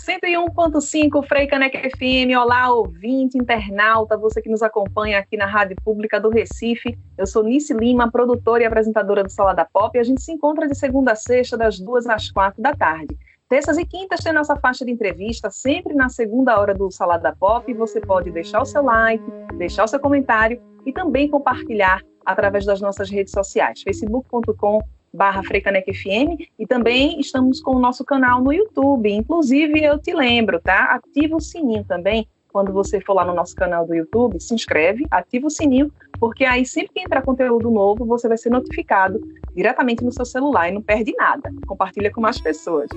101.5 Frei Caneca FM. Olá, ouvinte, internauta, você que nos acompanha aqui na Rádio Pública do Recife. Eu sou Nice Lima, produtora e apresentadora do Salada Pop, e a gente se encontra de segunda a sexta, das duas às quatro da tarde. Terças e quintas tem nossa faixa de entrevista, sempre na segunda hora do Salada Pop. Você pode deixar o seu like, deixar o seu comentário e também compartilhar através das nossas redes sociais, facebook.com barra Freicanec FM e também estamos com o nosso canal no YouTube. Inclusive, eu te lembro, tá? Ativa o sininho também. Quando você for lá no nosso canal do YouTube, se inscreve, ativa o sininho, porque aí sempre que entrar conteúdo novo, você vai ser notificado diretamente no seu celular e não perde nada. Compartilha com mais pessoas.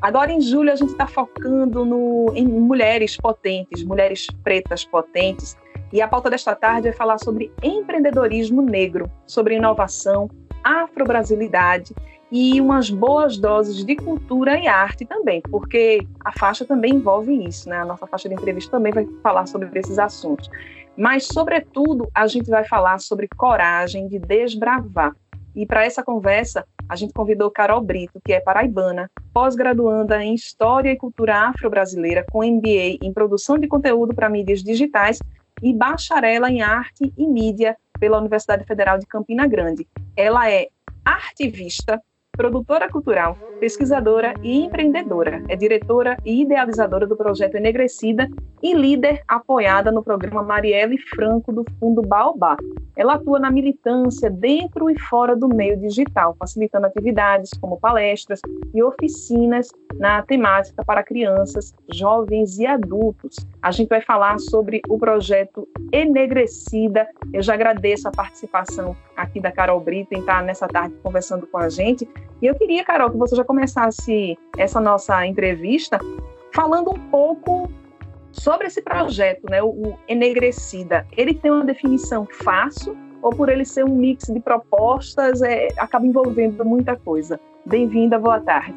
Agora, em julho, a gente está focando no, em mulheres potentes, mulheres pretas potentes. E a pauta desta tarde vai falar sobre empreendedorismo negro, sobre inovação, afro-brasilidade e umas boas doses de cultura e arte também, porque a faixa também envolve isso, né? A nossa faixa de entrevista também vai falar sobre esses assuntos. Mas, sobretudo, a gente vai falar sobre coragem de desbravar. E para essa conversa, a gente convidou Carol Brito, que é paraibana, pós-graduanda em História e Cultura Afro-Brasileira, com MBA em Produção de Conteúdo para Mídias Digitais e bacharela em Arte e Mídia pela Universidade Federal de Campina Grande. Ela é artivista, produtora cultural, pesquisadora e empreendedora. É diretora e idealizadora do projeto Enegrecida e líder apoiada no programa Marielle Franco do Fundo Baobá. Ela atua na militância dentro e fora do meio digital, facilitando atividades como palestras e oficinas na temática para crianças, jovens e adultos. A gente vai falar sobre o projeto Enegrecida. Eu já agradeço a participação aqui da Carol Brito em estar nessa tarde conversando com a gente. E eu queria, Carol, que você já começasse essa nossa entrevista falando um pouco sobre esse projeto, né, o Enegrecida. Ele tem uma definição fácil ou por ele ser um mix de propostas, é, acaba envolvendo muita coisa. Bem-vinda, boa tarde.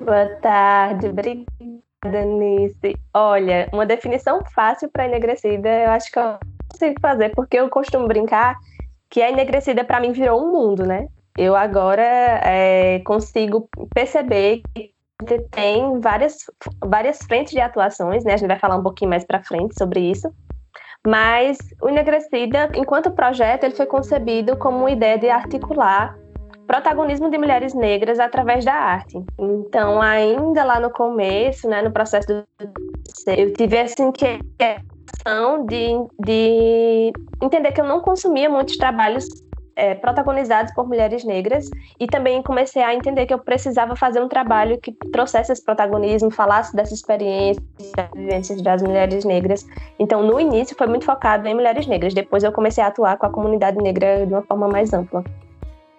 Boa tarde, obrigada, Nice. Olha, uma definição fácil para enegrecida, eu acho que eu consigo fazer, porque eu costumo brincar que a enegrecida para mim virou um mundo, né? Eu agora é, consigo perceber que tem várias, várias frentes de atuações, né? A gente vai falar um pouquinho mais para frente sobre isso. Mas o Enegrecida, enquanto projeto, ele foi concebido como uma ideia de articular protagonismo de mulheres negras através da arte. Então, ainda lá no começo, né, no processo do eu tive essa inquietação de, de entender que eu não consumia muitos trabalhos é, protagonizados por mulheres negras e também comecei a entender que eu precisava fazer um trabalho que trouxesse esse protagonismo, falasse dessa experiência, das vivências das mulheres negras. Então, no início foi muito focado em mulheres negras, depois eu comecei a atuar com a comunidade negra de uma forma mais ampla.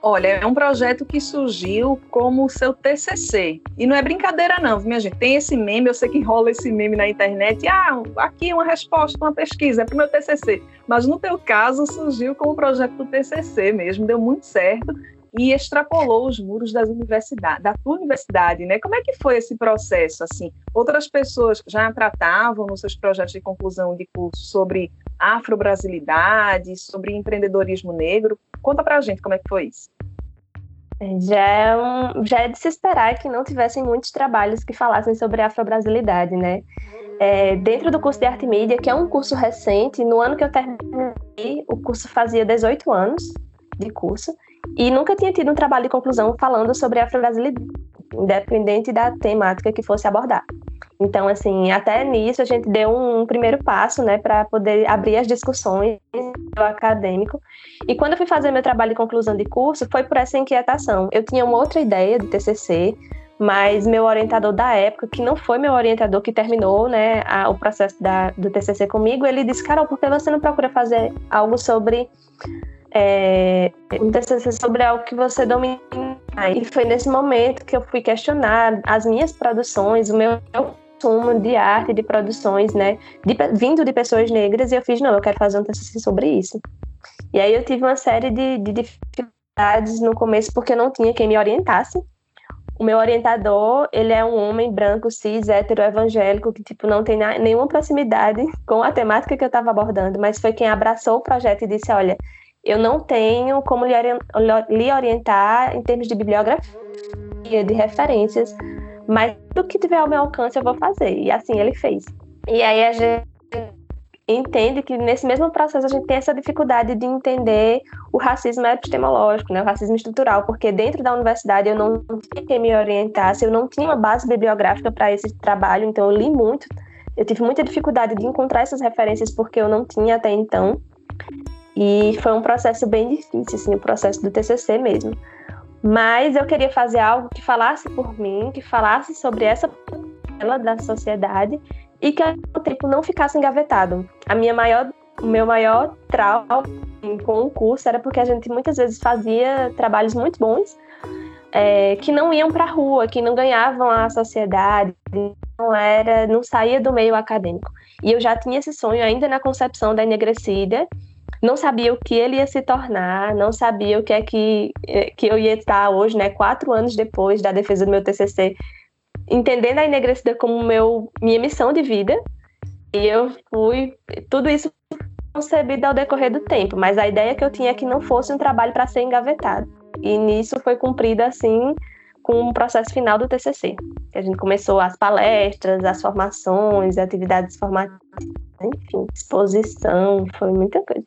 Olha, é um projeto que surgiu como seu TCC. E não é brincadeira não, minha gente. Tem esse meme, eu sei que rola esse meme na internet. Ah, aqui uma resposta, uma pesquisa, é para o meu TCC. Mas no teu caso, surgiu como projeto do TCC mesmo, deu muito certo e extrapolou os muros das universidades, da tua universidade, né? Como é que foi esse processo, assim? Outras pessoas já tratavam nos seus projetos de conclusão de curso sobre afro-brasilidade, sobre empreendedorismo negro. Conta pra gente como é que foi isso. Já é, um, já é de se esperar que não tivessem muitos trabalhos que falassem sobre afro-brasilidade, né? É, dentro do curso de Arte e Mídia, que é um curso recente, no ano que eu terminei, o curso fazia 18 anos de curso, e nunca tinha tido um trabalho de conclusão falando sobre afro-brasilidade, independente da temática que fosse abordar. Então, assim, até nisso a gente deu um primeiro passo, né, para poder abrir as discussões do acadêmico. E quando eu fui fazer meu trabalho de conclusão de curso, foi por essa inquietação. Eu tinha uma outra ideia de TCC, mas meu orientador da época, que não foi meu orientador que terminou, né, a, o processo da, do TCC comigo, ele disse, Carol, por que você não procura fazer algo sobre é, um TCC sobre algo que você domina. E foi nesse momento que eu fui questionar as minhas produções, o meu consumo de arte, de produções, né, de, vindo de pessoas negras, e eu fiz, não, eu quero fazer um TCC sobre isso. E aí eu tive uma série de, de dificuldades no começo, porque eu não tinha quem me orientasse. O meu orientador, ele é um homem branco, cis, hétero, evangélico, que, tipo, não tem nenhuma proximidade com a temática que eu estava abordando, mas foi quem abraçou o projeto e disse, olha, eu não tenho como lhe orientar em termos de bibliografia, de referências, mas do que tiver ao meu alcance eu vou fazer. E assim ele fez. E aí a gente entende que nesse mesmo processo a gente tem essa dificuldade de entender o racismo epistemológico, né, o racismo estrutural, porque dentro da universidade eu não tinha quem me orientasse, eu não tinha uma base bibliográfica para esse trabalho, então eu li muito, eu tive muita dificuldade de encontrar essas referências porque eu não tinha até então, e foi um processo bem difícil, assim, o processo do TCC mesmo. Mas eu queria fazer algo que falasse por mim, que falasse sobre essa da sociedade e que mesmo tempo não ficasse engavetado. A minha maior, o meu maior trauma com o curso era porque a gente muitas vezes fazia trabalhos muito bons é, que não iam para a rua, que não ganhavam a sociedade, não era, não saía do meio acadêmico. E eu já tinha esse sonho ainda na concepção da enegrecida, não sabia o que ele ia se tornar, não sabia o que é que, que eu ia estar hoje, né, quatro anos depois da defesa do meu TCC, entendendo a enegrecida como meu, minha missão de vida. E eu fui. Tudo isso concebido ao decorrer do tempo, mas a ideia que eu tinha é que não fosse um trabalho para ser engavetado. E nisso foi cumprido assim com o processo final do TCC. A gente começou as palestras, as formações, atividades formativas, enfim, exposição, foi muita coisa.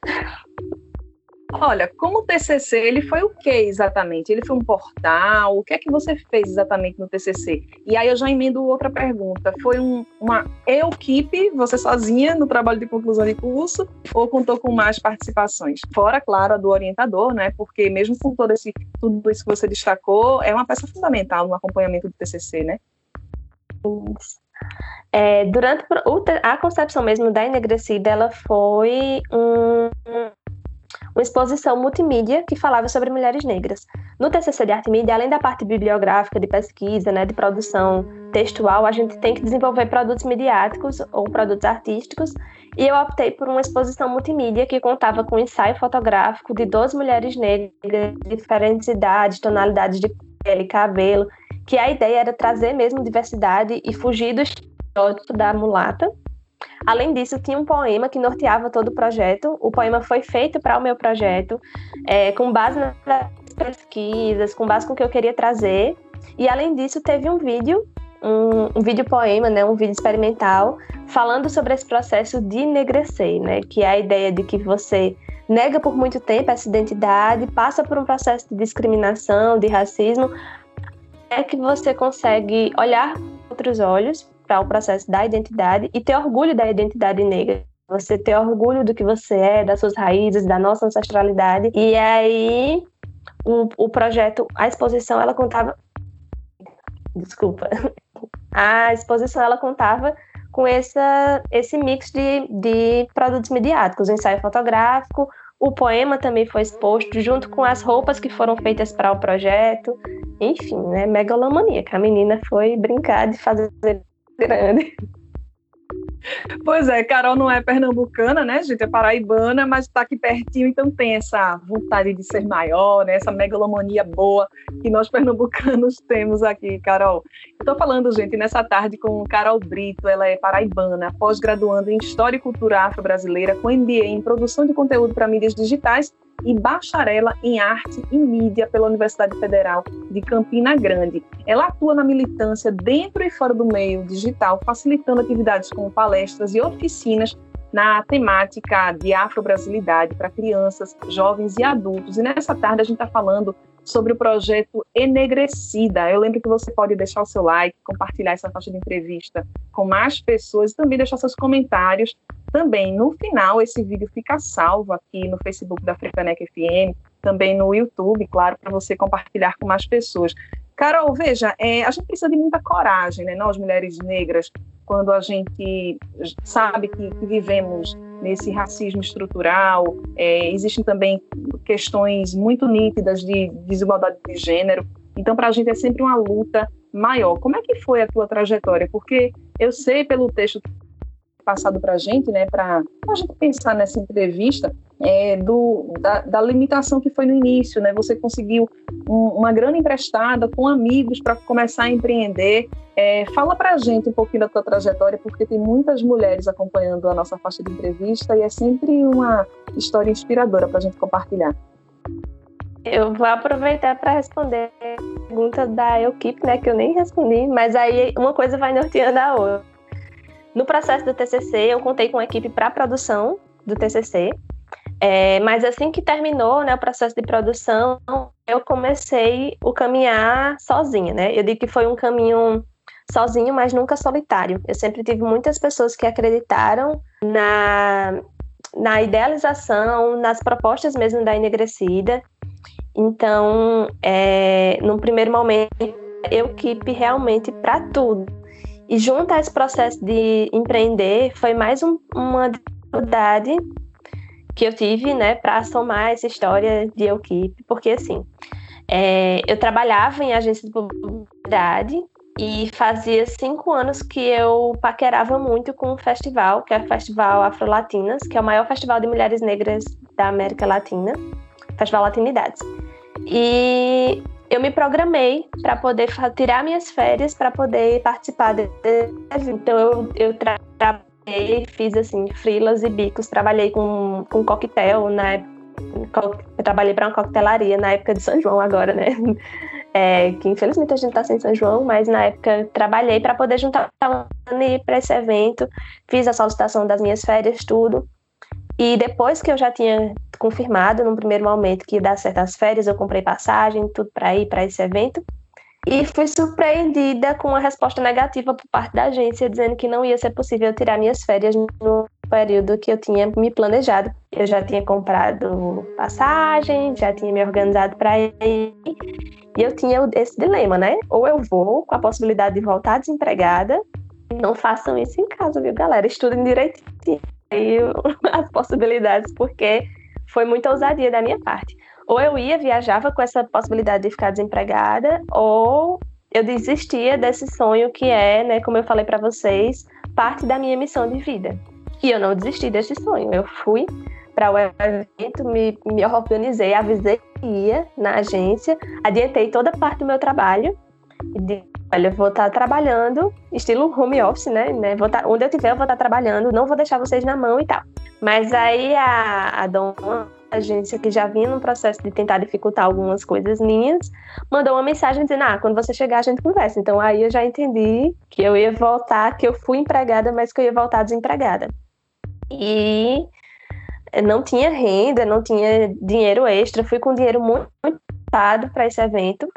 Olha, como o TCC, ele foi o que exatamente? Ele foi um portal? O que é que você fez exatamente no TCC? E aí eu já emendo outra pergunta. Foi um, uma equipe, você sozinha, no trabalho de conclusão de curso, ou contou com mais participações? Fora, claro, a do orientador, né? Porque mesmo com todo esse, tudo isso que você destacou, é uma peça fundamental no acompanhamento do TCC, né? É, durante a concepção mesmo da enegrecida, ela foi um, uma exposição multimídia que falava sobre mulheres negras. No TCC de Arte Mídia, além da parte bibliográfica, de pesquisa, né, de produção textual, a gente tem que desenvolver produtos midiáticos ou produtos artísticos, e eu optei por uma exposição multimídia que contava com um ensaio fotográfico de 12 mulheres negras de diferentes idades, tonalidades de pele, cabelo, que a ideia era trazer mesmo diversidade e fugir do estereótipo da mulata, Além disso, tinha um poema que norteava todo o projeto. O poema foi feito para o meu projeto, é, com base nas pesquisas, com base com o que eu queria trazer. E além disso, teve um vídeo, um, um vídeo poema, né, um vídeo experimental, falando sobre esse processo de enegrecer, né, que é a ideia de que você nega por muito tempo essa identidade, passa por um processo de discriminação, de racismo, é que você consegue olhar outros olhos para o processo da identidade e ter orgulho da identidade negra. Você ter orgulho do que você é, das suas raízes, da nossa ancestralidade. E aí, o, o projeto, a exposição, ela contava. Desculpa. A exposição, ela contava com essa, esse mix de, de produtos midiáticos, o ensaio fotográfico, o poema também foi exposto junto com as roupas que foram feitas para o projeto. Enfim, né? Megalomaníaca. A menina foi brincar de fazer grande. Pois é, Carol não é pernambucana, né, gente? É paraibana, mas está aqui pertinho, então tem essa vontade de ser maior, né? Essa megalomania boa que nós pernambucanos temos aqui, Carol. Estou falando, gente, nessa tarde com Carol Brito, ela é paraibana, pós-graduando em História e Cultura Afro-Brasileira, com MBA em Produção de Conteúdo para Mídias Digitais e bacharela em arte e mídia pela Universidade Federal de Campina Grande. Ela atua na militância dentro e fora do meio digital, facilitando atividades como palestras e oficinas na temática de afro-brasilidade para crianças, jovens e adultos. E nessa tarde a gente está falando sobre o projeto Enegrecida. Eu lembro que você pode deixar o seu like, compartilhar essa faixa de entrevista com mais pessoas e também deixar seus comentários. Também no final, esse vídeo fica salvo aqui no Facebook da Frecanec FM, também no YouTube, claro, para você compartilhar com mais pessoas. Carol, veja, é, a gente precisa de muita coragem, né? Nós, mulheres negras, quando a gente sabe que, que vivemos nesse racismo estrutural, é, existem também questões muito nítidas de desigualdade de gênero. Então, para a gente é sempre uma luta maior. Como é que foi a tua trajetória? Porque eu sei pelo texto passado para a gente, né, para a gente pensar nessa entrevista, é, do, da, da, limitação que foi no início, né? Você conseguiu um, uma grana emprestada com amigos para começar a empreender. É, fala para a gente um pouquinho da tua trajetória, porque tem muitas mulheres acompanhando a nossa faixa de entrevista e é sempre uma história inspiradora para a gente compartilhar. Eu vou aproveitar para responder pergunta da equipe, né, que eu nem respondi, mas aí uma coisa vai norteando a outra. No processo do TCC, eu contei com a equipe para produção do TCC, é, mas assim que terminou né, o processo de produção, eu comecei o caminhar sozinha, né? Eu digo que foi um caminho sozinho, mas nunca solitário. Eu sempre tive muitas pessoas que acreditaram na, na idealização, nas propostas mesmo da Enegrecida. Então, é, num primeiro momento, eu equipe realmente para tudo. E junto a esse processo de empreender, foi mais um, uma dificuldade que eu tive, né, para somar essa história de equipe, porque assim, é, eu trabalhava em agência de publicidade e fazia cinco anos que eu paquerava muito com um festival, que é o Festival Afro Latinas, que é o maior festival de mulheres negras da América Latina, Festival Latinidades. E eu me programei para poder tirar minhas férias para poder participar desse Então eu, eu trabalhei, fiz assim, frilas e bicos, trabalhei com, com coquetel na eu trabalhei para uma coquetelaria na época de São João agora, né? É, que infelizmente a gente está sem São João, mas na época trabalhei para poder juntar para esse evento, fiz a solicitação das minhas férias, tudo. E depois que eu já tinha confirmado, num primeiro momento, que ia dar certo as férias, eu comprei passagem, tudo para ir para esse evento. E fui surpreendida com uma resposta negativa por parte da agência, dizendo que não ia ser possível tirar minhas férias no período que eu tinha me planejado. Eu já tinha comprado passagem, já tinha me organizado para ir. E eu tinha esse dilema, né? Ou eu vou com a possibilidade de voltar desempregada. Não façam isso em casa, viu, galera? Estudem direitinho aí as possibilidades, porque foi muita ousadia da minha parte. Ou eu ia, viajava com essa possibilidade de ficar desempregada, ou eu desistia desse sonho que é, né, como eu falei para vocês, parte da minha missão de vida. E eu não desisti desse sonho. Eu fui para o evento, me, me organizei, avisei que ia na agência, adiantei toda a parte do meu trabalho e disse, olha, vou estar tá trabalhando, estilo home office, né? né? Vou tá, onde eu estiver, eu vou estar tá trabalhando, não vou deixar vocês na mão e tal. Mas aí a, a dona agência que já vinha num processo de tentar dificultar algumas coisas minhas, mandou uma mensagem dizendo: Ah, quando você chegar a gente conversa. Então aí eu já entendi que eu ia voltar, que eu fui empregada, mas que eu ia voltar desempregada. E não tinha renda, não tinha dinheiro extra, fui com dinheiro muito limitado para esse evento.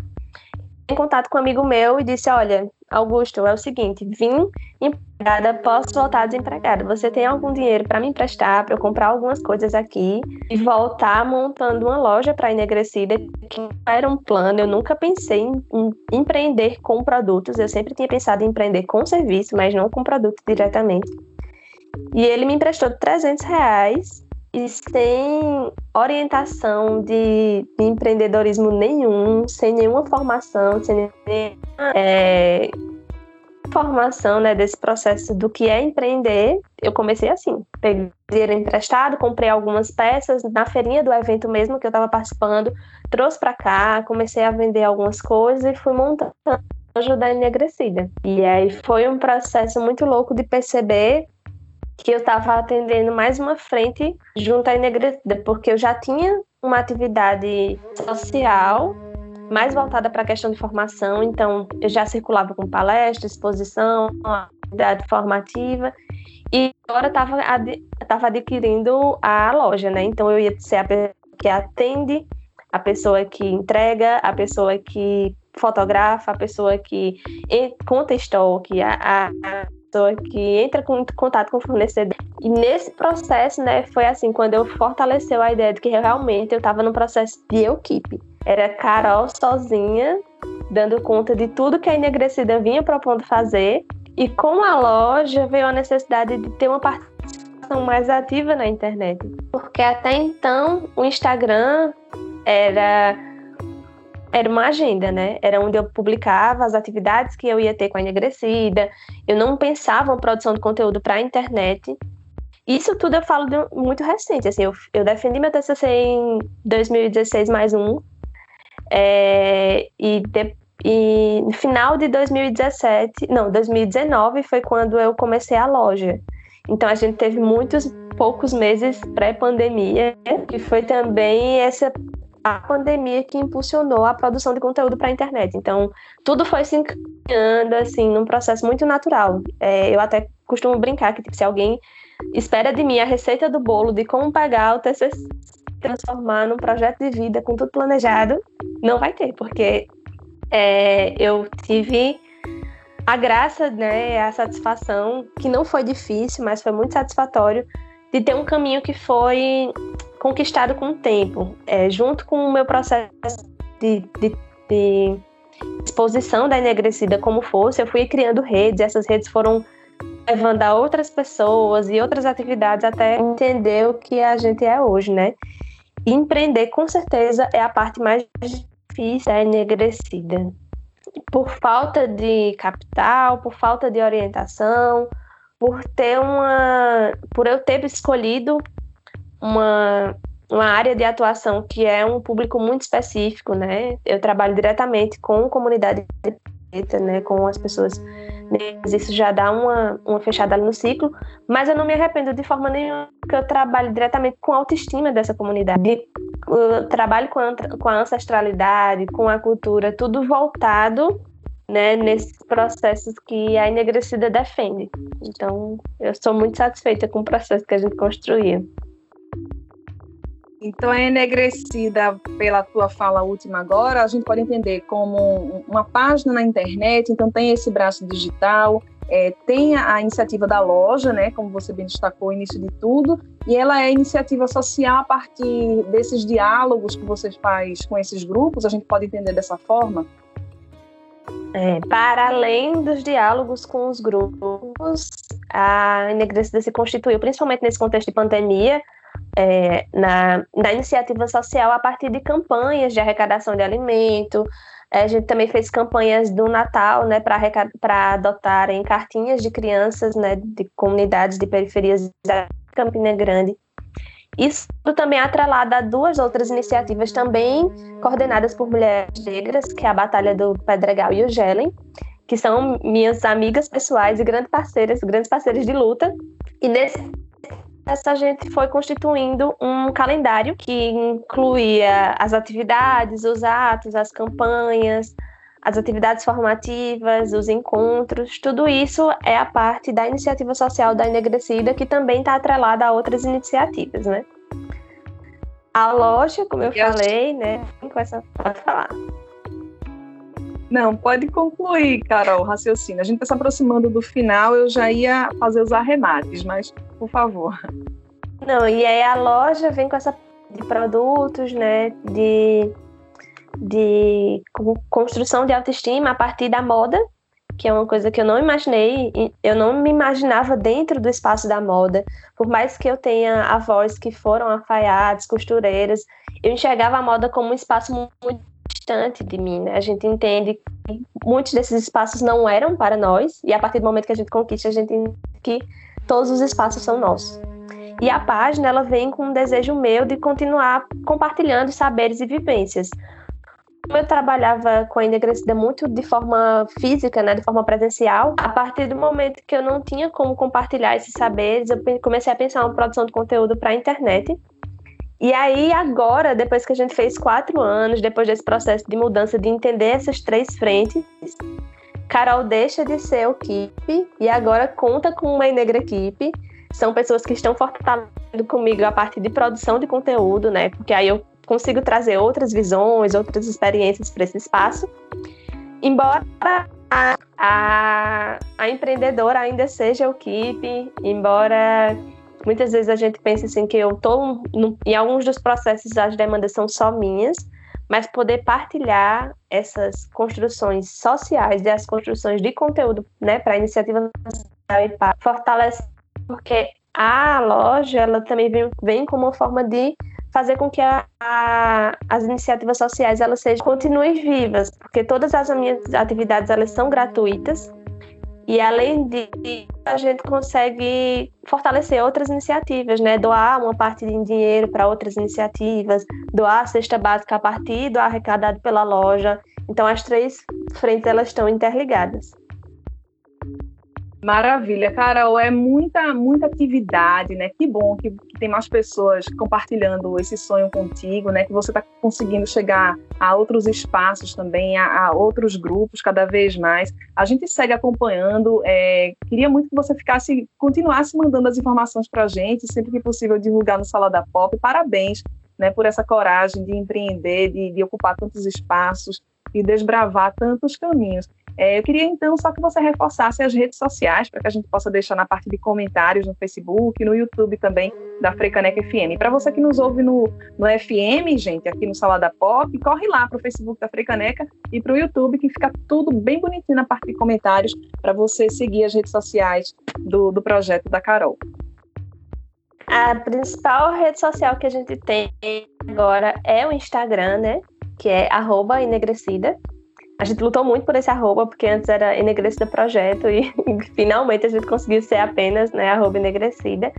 Em contato com um amigo meu e disse: Olha, Augusto, é o seguinte, vim empregada, posso voltar desempregada. Você tem algum dinheiro para me emprestar, para eu comprar algumas coisas aqui e voltar montando uma loja para enegrecida, que era um plano, eu nunca pensei em, em empreender com produtos, eu sempre tinha pensado em empreender com serviço, mas não com produto diretamente. E ele me emprestou 300 reais sem orientação de, de, empreendedorismo nenhum, sem nenhuma formação, sem nenhuma é, formação né, desse processo do que é empreender, eu comecei assim. Peguei dinheiro emprestado, comprei algumas peças na feirinha do evento mesmo que eu estava participando, trouxe para cá, comecei a vender algumas coisas e fui montando da enegrecida. E aí foi um processo muito louco de perceber que eu estava atendendo mais uma frente junto à Enegrecida, porque eu já tinha uma atividade social mais voltada para a questão de formação, então eu já circulava com palestra, exposição, atividade formativa, e agora estava ad, adquirindo a loja, né? Então eu ia ser a pessoa que atende, a pessoa que entrega, a pessoa que fotografa, a pessoa que conta estoque, a, a pessoa que entra com contato com o fornecedor. E nesse processo, né, foi assim, quando eu fortaleceu a ideia de que realmente eu estava num processo de equipe. Era Carol sozinha, dando conta de tudo que a Enegrecida vinha propondo fazer. E com a loja veio a necessidade de ter uma participação mais ativa na internet. Porque até então o Instagram era era uma agenda, né? Era onde eu publicava as atividades que eu ia ter com a Enegrecida. Eu não pensava em produção de conteúdo para a internet. Isso tudo eu falo de muito recente. Assim, eu, eu defendi meu TCC em 2016 mais um. É, e, de, e no final de 2017, não, 2019 foi quando eu comecei a loja. Então a gente teve muitos poucos meses pré-pandemia, que foi também essa a pandemia que impulsionou a produção de conteúdo para a internet. Então, tudo foi se encaminhando, assim, num processo muito natural. É, eu até costumo brincar que tipo, se alguém espera de mim a receita do bolo de como pagar o TCC transformar num projeto de vida com tudo planejado, não vai ter, porque é, eu tive a graça, né, a satisfação, que não foi difícil, mas foi muito satisfatório, de ter um caminho que foi conquistado com o tempo, é, junto com o meu processo de, de, de exposição da enegrecida como fosse, eu fui criando redes, essas redes foram levando a outras pessoas e outras atividades até entender o que a gente é hoje, né? E empreender, com certeza, é a parte mais difícil da enegrecida por falta de capital, por falta de orientação, por ter uma, por eu ter escolhido uma, uma área de atuação que é um público muito específico, né? Eu trabalho diretamente com comunidade preta, né, com as pessoas isso já dá uma, uma fechada ali no ciclo, mas eu não me arrependo de forma nenhuma, porque eu trabalho diretamente com a autoestima dessa comunidade. Eu trabalho com a, com a ancestralidade, com a cultura, tudo voltado né, nesses processos que a enegrecida defende. Então, eu sou muito satisfeita com o processo que a gente construiu. Então, a enegrecida, pela tua fala última agora, a gente pode entender como uma página na internet, então tem esse braço digital, é, tem a iniciativa da loja, né, como você bem destacou, início de tudo, e ela é iniciativa social a partir desses diálogos que você faz com esses grupos, a gente pode entender dessa forma? É, para além dos diálogos com os grupos, a Enegrecida se constituiu, principalmente nesse contexto de pandemia, é, na, na iniciativa social a partir de campanhas de arrecadação de alimento. É, a gente também fez campanhas do Natal, né, para adotarem cartinhas de crianças, né, de comunidades de periferias da Campina Grande. Isso também é atrelado a duas outras iniciativas também coordenadas por mulheres negras, que é a Batalha do Pedregal e o Gelen, que são minhas amigas pessoais e grandes parceiras, grandes parceiras de luta. E nesse essa gente foi constituindo um calendário que incluía as atividades, os atos, as campanhas, as atividades formativas, os encontros, tudo isso é a parte da iniciativa social da Enegrecida, que também está atrelada a outras iniciativas, né? A loja, como eu, eu falei, né? Com essa, pode falar. Não, pode concluir, Carol, raciocínio. A gente está se aproximando do final, eu já ia fazer os arremates, mas por favor. Não, e aí a loja vem com essa de produtos, né, de, de construção de autoestima a partir da moda, que é uma coisa que eu não imaginei, eu não me imaginava dentro do espaço da moda. Por mais que eu tenha avós que foram alfaiates, costureiras, eu enxergava a moda como um espaço muito distante de mim, né? A gente entende que muitos desses espaços não eram para nós, e a partir do momento que a gente conquista, a gente entende que todos os espaços são nossos. E a página ela vem com um desejo meu de continuar compartilhando saberes e vivências. Como eu trabalhava com a enegrecida muito de forma física, né, de forma presencial, a partir do momento que eu não tinha como compartilhar esses saberes, eu comecei a pensar uma produção de conteúdo para a internet. E aí, agora, depois que a gente fez quatro anos, depois desse processo de mudança, de entender essas três frentes, Carol deixa de ser o equipe e agora conta com uma negra equipe. São pessoas que estão fortalecendo comigo a parte de produção de conteúdo, né? Porque aí eu consigo trazer outras visões, outras experiências para esse espaço. Embora a, a, a empreendedora ainda seja o equipe, embora muitas vezes a gente pense assim que eu estou em alguns dos processos as demandas são só minhas, mas poder partilhar essas construções sociais e as construções de conteúdo né, para a iniciativa e para fortalecer, porque a loja ela também vem, vem como uma forma de fazer com que a, a, as iniciativas sociais elas sejam continuem vivas, porque todas as minhas atividades elas são gratuitas e além de a gente consegue fortalecer outras iniciativas, né? Doar uma parte de dinheiro para outras iniciativas, doar a cesta básica a partir do arrecadado pela loja. Então as três frentes elas estão interligadas. Maravilha, Carol, é muita, muita atividade, né? Que bom que, que, tem mais pessoas compartilhando esse sonho contigo, né? Que você está conseguindo chegar a outros espaços também, a, a, outros grupos cada vez mais. A gente segue acompanhando. É, queria muito que você ficasse, continuasse mandando as informações para a gente, sempre que possível divulgar no Sala da Pop. Parabéns, né? Por essa coragem de empreender, de, de ocupar tantos espaços e desbravar tantos caminhos. É, eu queria então só que você reforçasse as redes sociais para que a gente possa deixar na parte de comentários no Facebook, no YouTube também da Frecanec FM. Para você que nos ouve no, no FM, gente, aqui no Salada Pop, corre lá para o Facebook da Frecaneca e para o YouTube, que fica tudo bem bonitinho na parte de comentários para você seguir as redes sociais do, do projeto da Carol. A principal rede social que a gente tem agora é o Instagram, né? Que é arroba enegrecida. A gente lutou muito por esse arroba, porque antes era enegrecida projeto, e, finalmente a gente conseguiu ser apenas né, arroba enegrecida.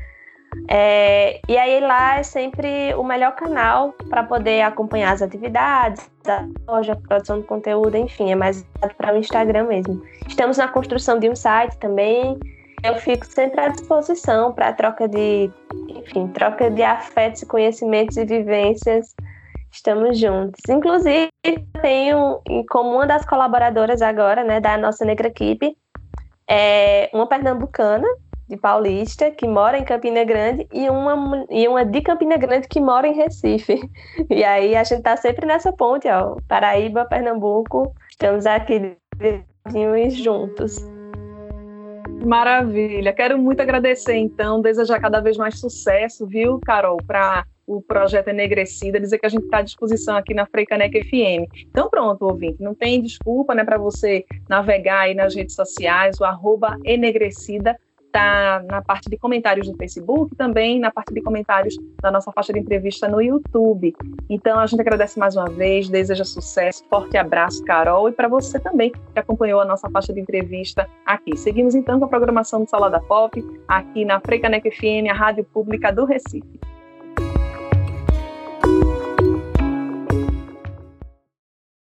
É, e aí lá é sempre o melhor canal para poder acompanhar as atividades da loja, produção de conteúdo, enfim, é mais para o Instagram mesmo. Estamos na construção de um site também. Eu fico sempre à disposição para troca de, enfim, troca de afetos, conhecimentos e vivências Estamos juntos. Inclusive, tenho como uma das colaboradoras agora, né, da nossa Negra Equipe, é uma pernambucana de Paulista que mora em Campina Grande e uma e uma de Campina Grande que mora em Recife. E aí a gente tá sempre nessa ponte, ó, Paraíba, Pernambuco, estamos aqui juntos. Maravilha. Quero muito agradecer então, desejar cada vez mais sucesso, viu, Carol, para o projeto Enegrecida, dizer que a gente está à disposição aqui na Freicaneca FM. Então pronto, ouvinte, não tem desculpa né, para você navegar aí nas redes sociais, o arroba Enegrecida está na parte de comentários no Facebook, também na parte de comentários da nossa faixa de entrevista no YouTube. Então a gente agradece mais uma vez, deseja sucesso, forte abraço, Carol, e para você também que acompanhou a nossa faixa de entrevista aqui. Seguimos então com a programação do Salada Pop, aqui na Freicaneca FM, a rádio pública do Recife.